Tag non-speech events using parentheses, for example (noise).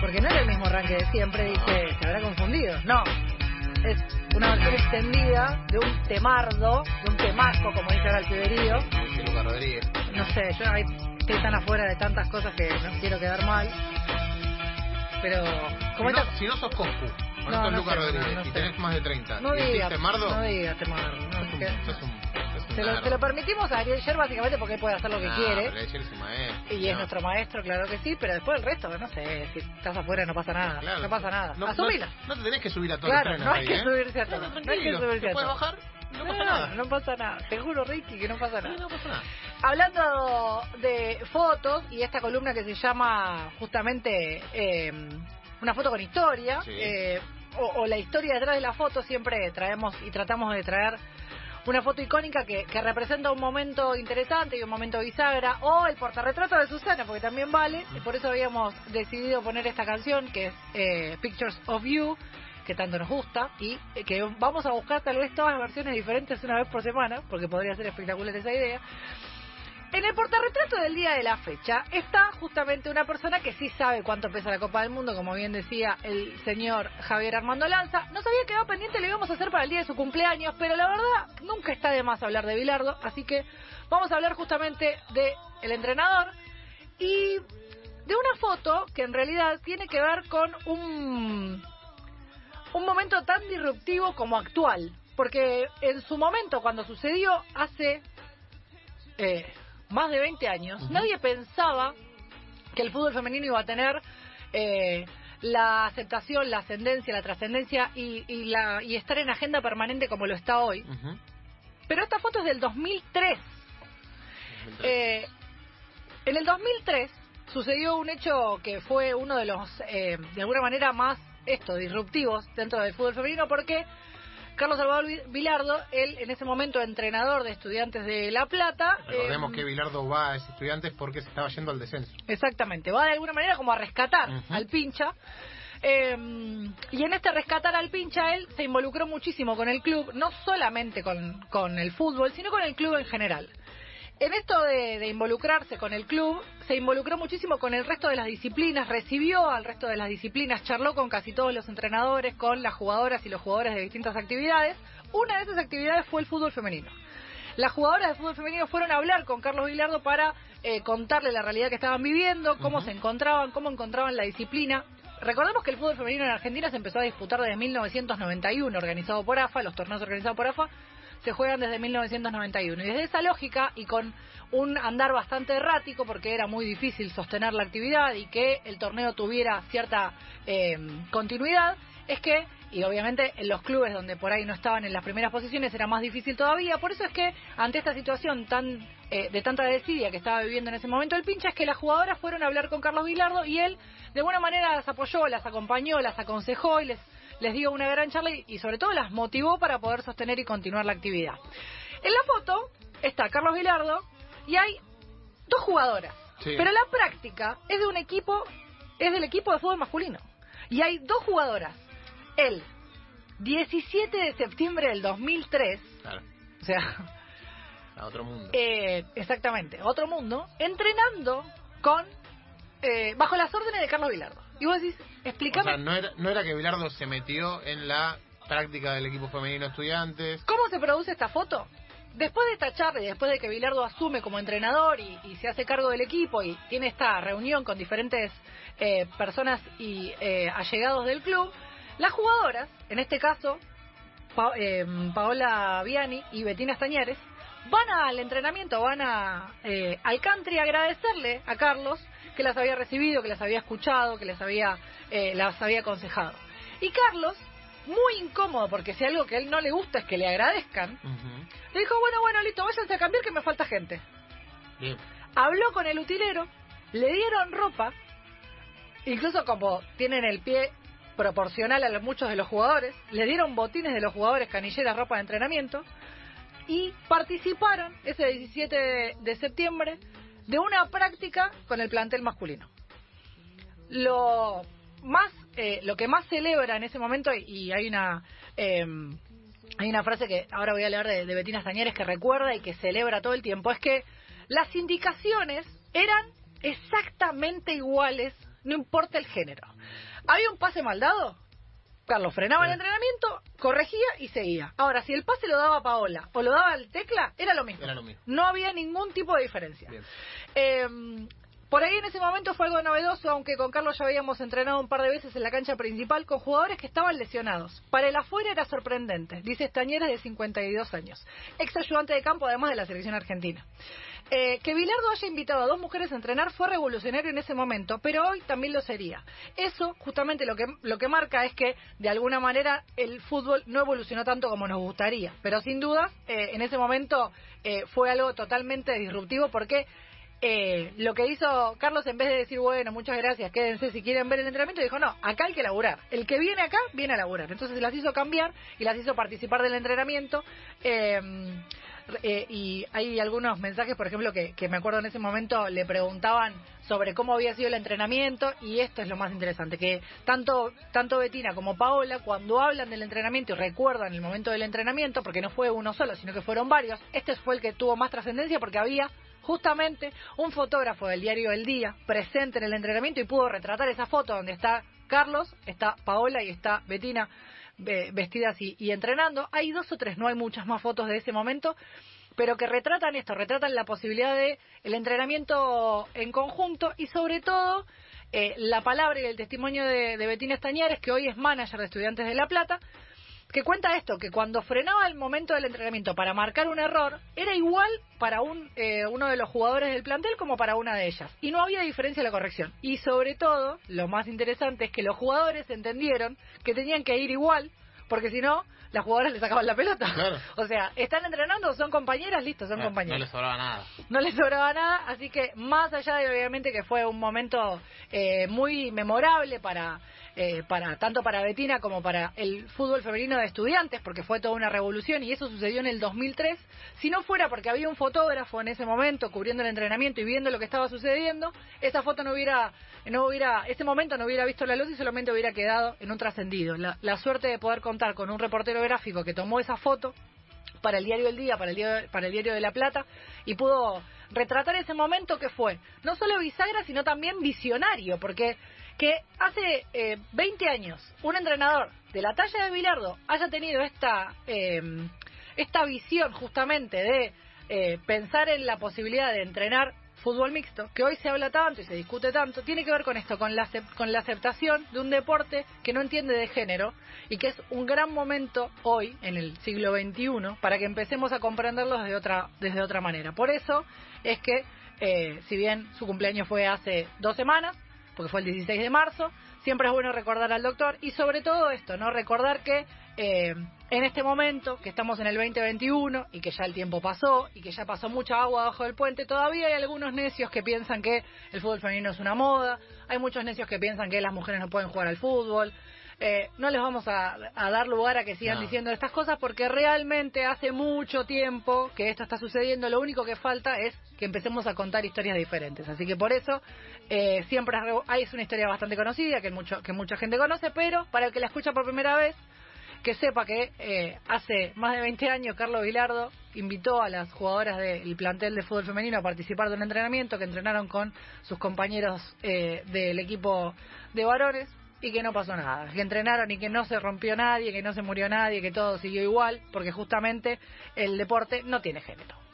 Porque no era el mismo arranque de siempre, dije, se habrá confundido. No, es una versión extendida de un temardo, de un temasco, como dice ahora el piberío. Dice Lucas Rodríguez. No sé, yo ahí estoy tan afuera de tantas cosas que no quiero quedar mal. Pero, como Si esta- no, si no sos Coscu, No, o no no Lucas Rodríguez, no, no y tenés más de 30, no digas, Temardo, no digas temardo. no, sos un- se, lo, nerd. se lo permitimos a Ariel Sher básicamente porque él puede hacer lo que quiere. ayer es un maestro, Y es no. nuestro maestro, claro que sí, pero después el resto, no sé, si estás afuera no pasa nada, Claro. no pasa nada. No, Asumila. No, no te tenés que subir a todos Claro, los trenes no hay que ¿eh? subirse a todo. No hay que subirse a puedes todo. bajar, no pasa nada. no pasa nada. Te juro, Ricky, que no pasa nada. No pasa nada. Hablando de fotos y esta columna que se llama justamente eh, una foto con historia, Sí. eh, o, o la historia detrás de la foto, siempre traemos y tratamos de traer una foto icónica que, que representa un momento interesante y un momento bisagra, o el portarretrato de Susana, porque también vale, y por eso habíamos decidido poner esta canción, que es eh, Pictures of You, que tanto nos gusta, y eh, que vamos a buscar tal vez todas las versiones diferentes una vez por semana, porque podría ser espectacular esa idea. En el portarretrato del día de la fecha está justamente una persona que sí sabe cuánto pesa la Copa del Mundo, como bien decía el señor Javier Armando Lanza. Nos había quedado pendiente, lo íbamos a hacer para el día de su cumpleaños, pero la verdad nunca está de más hablar de Bilardo, así que vamos a hablar justamente de el entrenador y de una foto que en realidad tiene que ver con un un momento tan disruptivo como actual, porque en su momento cuando sucedió hace eh, más de 20 años, nadie pensaba que el fútbol femenino iba a tener eh, la aceptación, la ascendencia, la trascendencia y, y, la, y estar en agenda permanente como lo está hoy. Pero esta foto es del 2003. Eh, en el 2003 sucedió un hecho que fue uno de los, eh, de alguna manera, más esto, disruptivos dentro del fútbol femenino, porque Carlos Salvador Vi- Vilardo, él en ese momento entrenador de estudiantes de La Plata, Recordemos eh, que Bilardo va a ese estudiantes porque se estaba yendo al descenso. Exactamente, va de alguna manera como a rescatar al pincha. Eh, y en este rescatar al pincha, él se involucró muchísimo con el club, no solamente con, con el fútbol, sino con el club en general. En esto de, de involucrarse con el club, se involucró muchísimo con el resto de las disciplinas, recibió al resto de las disciplinas, charló con casi todos los entrenadores, con las jugadoras y los jugadores de distintas actividades. Una de esas actividades fue el fútbol femenino. Las jugadoras de fútbol femenino fueron a hablar con Carlos Vilardo para eh, contarle la realidad que estaban viviendo, cómo se encontraban, cómo encontraban la disciplina. Recordemos que el fútbol femenino en Argentina se empezó a disputar desde 1991, organizado por AFA, los torneos organizados por AFA se juegan desde 1991. Y desde esa lógica y con un andar bastante errático, porque era muy difícil sostener la actividad y que el torneo tuviera cierta eh, continuidad, es que, y obviamente en los clubes donde por ahí no estaban en las primeras posiciones era más difícil todavía, por eso es que ante esta situación tan eh, de tanta desidia que estaba viviendo en ese momento el pincha, es que las jugadoras fueron a hablar con Carlos Vilardo y él de alguna manera las apoyó, las acompañó, las aconsejó y les les dio una gran charla y, y sobre todo las motivó para poder sostener y continuar la actividad. En la foto está Carlos Vilardo y hay dos jugadoras, Sí. pero la práctica es de un equipo, es del equipo de fútbol masculino. Y hay dos jugadoras. El 17 de septiembre del 2003, Claro, o sea, a otro mundo. eh, exactamente, otro mundo, entrenando con eh, bajo las órdenes de Carlos Vilardo. Y vos decís, o explícame sea, no era, no era que Bilardo se metió en la práctica del equipo femenino estudiantes. ¿Cómo se produce esta foto? Después de esta charla y después de que Bilardo asume como entrenador y, y se hace cargo del equipo y tiene esta reunión con diferentes eh, personas y eh, allegados del club, las jugadoras, en este caso Pa- eh, Paola Viani y Betina Estañares, van al entrenamiento, van a, eh, al country a agradecerle a Carlos que las había recibido, que las había escuchado, que les había, eh, las había aconsejado. Y Carlos, muy incómodo, porque si algo que a él no le gusta es que le agradezcan, le dijo, bueno, bueno, listo, váyanse a cambiar que me falta gente. Bien. Habló con el utilero, le dieron ropa, incluso como tienen el pie proporcional a los- muchos de los jugadores, le dieron botines de los jugadores, canilleras, ropa de entrenamiento, y participaron ese 17 de, de septiembre de una práctica con el plantel masculino. Lo más eh, lo que más celebra en ese momento, y hay una... Eh, hay una frase que ahora voy a leer de, Betina Stañeres que recuerda y que celebra todo el tiempo, es que las indicaciones eran exactamente iguales, no importa el género. Había un pase mal dado, Carlos frenaba el entrenamiento, corregía y seguía. Ahora, si el pase lo daba Paola o lo daba el Tecla, era lo mismo. Era lo mismo. No había ningún tipo de diferencia. Bien. Eh, por ahí en ese momento fue algo novedoso, aunque con Carlos ya habíamos entrenado un par de veces en la cancha principal con jugadores que estaban lesionados. Para el afuera era sorprendente, dice Estañera de 52 años, ex ayudante de campo además de la selección argentina. Eh, que Bilardo haya invitado a dos mujeres a entrenar fue revolucionario en ese momento, pero hoy también lo sería. Eso justamente lo que, lo que marca es que de alguna manera el fútbol no evolucionó tanto como nos gustaría, pero sin duda eh, en ese momento eh, fue algo totalmente disruptivo porque eh, lo que hizo Carlos en vez de decir, bueno, muchas gracias, quédense si quieren ver el entrenamiento, dijo, no, acá hay que laburar. El que viene acá, viene a laburar. Entonces las hizo cambiar y las hizo participar del entrenamiento. Eh, eh, y hay algunos mensajes, por ejemplo, que, me acuerdo en ese momento le preguntaban sobre cómo había sido el entrenamiento y esto es lo más interesante, que tanto, tanto Betina como Paola, cuando hablan del entrenamiento y recuerdan el momento del entrenamiento, porque no fue uno solo, sino que fueron varios, este fue el que tuvo más trascendencia porque había justamente un fotógrafo del diario El Día presente en el entrenamiento y pudo retratar esa foto donde está Carlos, está Paola y está Betina vestidas y, y entrenando. Hay dos o tres, no hay muchas más fotos de ese momento, pero que retratan esto, retratan la posibilidad de el entrenamiento en conjunto y sobre todo eh, la palabra y el testimonio de, de Betina Estañares, que hoy es manager de Estudiantes de La Plata, que cuenta esto, que cuando frenaba el momento del entrenamiento para marcar un error, era igual para un, eh, uno de los jugadores del plantel como para una de ellas. Y no había diferencia en la corrección. Y sobre todo, lo más interesante es que los jugadores entendieron que tenían que ir igual, porque si no, las jugadoras le sacaban la pelota. Claro. (laughs) O sea, están entrenando, son compañeras, listo, son No, compañeras no le sobraba nada. no le sobraba nada, así que más allá de obviamente que fue un momento eh, muy memorable para eh, para tanto para Betina como para el fútbol femenino de estudiantes, porque fue toda una revolución y eso sucedió en el 2003, si no fuera porque había un fotógrafo en ese momento cubriendo el entrenamiento y viendo lo que estaba sucediendo, esa foto no hubiera no hubiera ese momento no hubiera visto la luz y solamente hubiera quedado en un trascendido. La, la suerte de poder contar con un reportero gráfico que tomó esa foto para el diario El Día, para el diario, para el diario de La Plata, y pudo retratar ese momento que fue no solo bisagra, sino también visionario, porque que hace eh, 20 años un entrenador de la talla de Bilardo haya tenido esta, eh, esta visión justamente de eh, pensar en la posibilidad de entrenar fútbol mixto, que hoy se habla tanto y se discute tanto, tiene que ver con esto, con la, con la aceptación de un deporte que no entiende de género y que es un gran momento hoy, en el siglo XXI, para que empecemos a comprenderlo desde otra, desde otra manera. Por eso es que, eh, si bien su cumpleaños fue hace dos semanas, porque fue el 16 de marzo, siempre es bueno recordar al doctor y sobre todo esto, ¿no? Recordar que eh, en este momento, que estamos en el 2021 y que ya el tiempo pasó y que ya pasó mucha agua abajo del puente, todavía hay algunos necios que piensan que el fútbol femenino es una moda, hay muchos necios que piensan que las mujeres no pueden jugar al fútbol. Eh, no les vamos a, a dar lugar a que sigan No. diciendo estas cosas porque realmente hace mucho tiempo que esto está sucediendo. Lo único que falta es que empecemos a contar historias diferentes. Así que por eso eh, siempre hay- es una historia bastante conocida que, mucho, que mucha gente conoce, pero para el que la escucha por primera vez, que sepa que eh, hace más de 20 años Carlos Vilardo invitó a las jugadoras del plantel de fútbol femenino a participar de un entrenamiento que entrenaron con sus compañeros eh, del equipo de varones y que no pasó nada, que entrenaron y que no se rompió nadie, que no se murió nadie, que todo siguió igual, porque justamente el deporte no tiene género.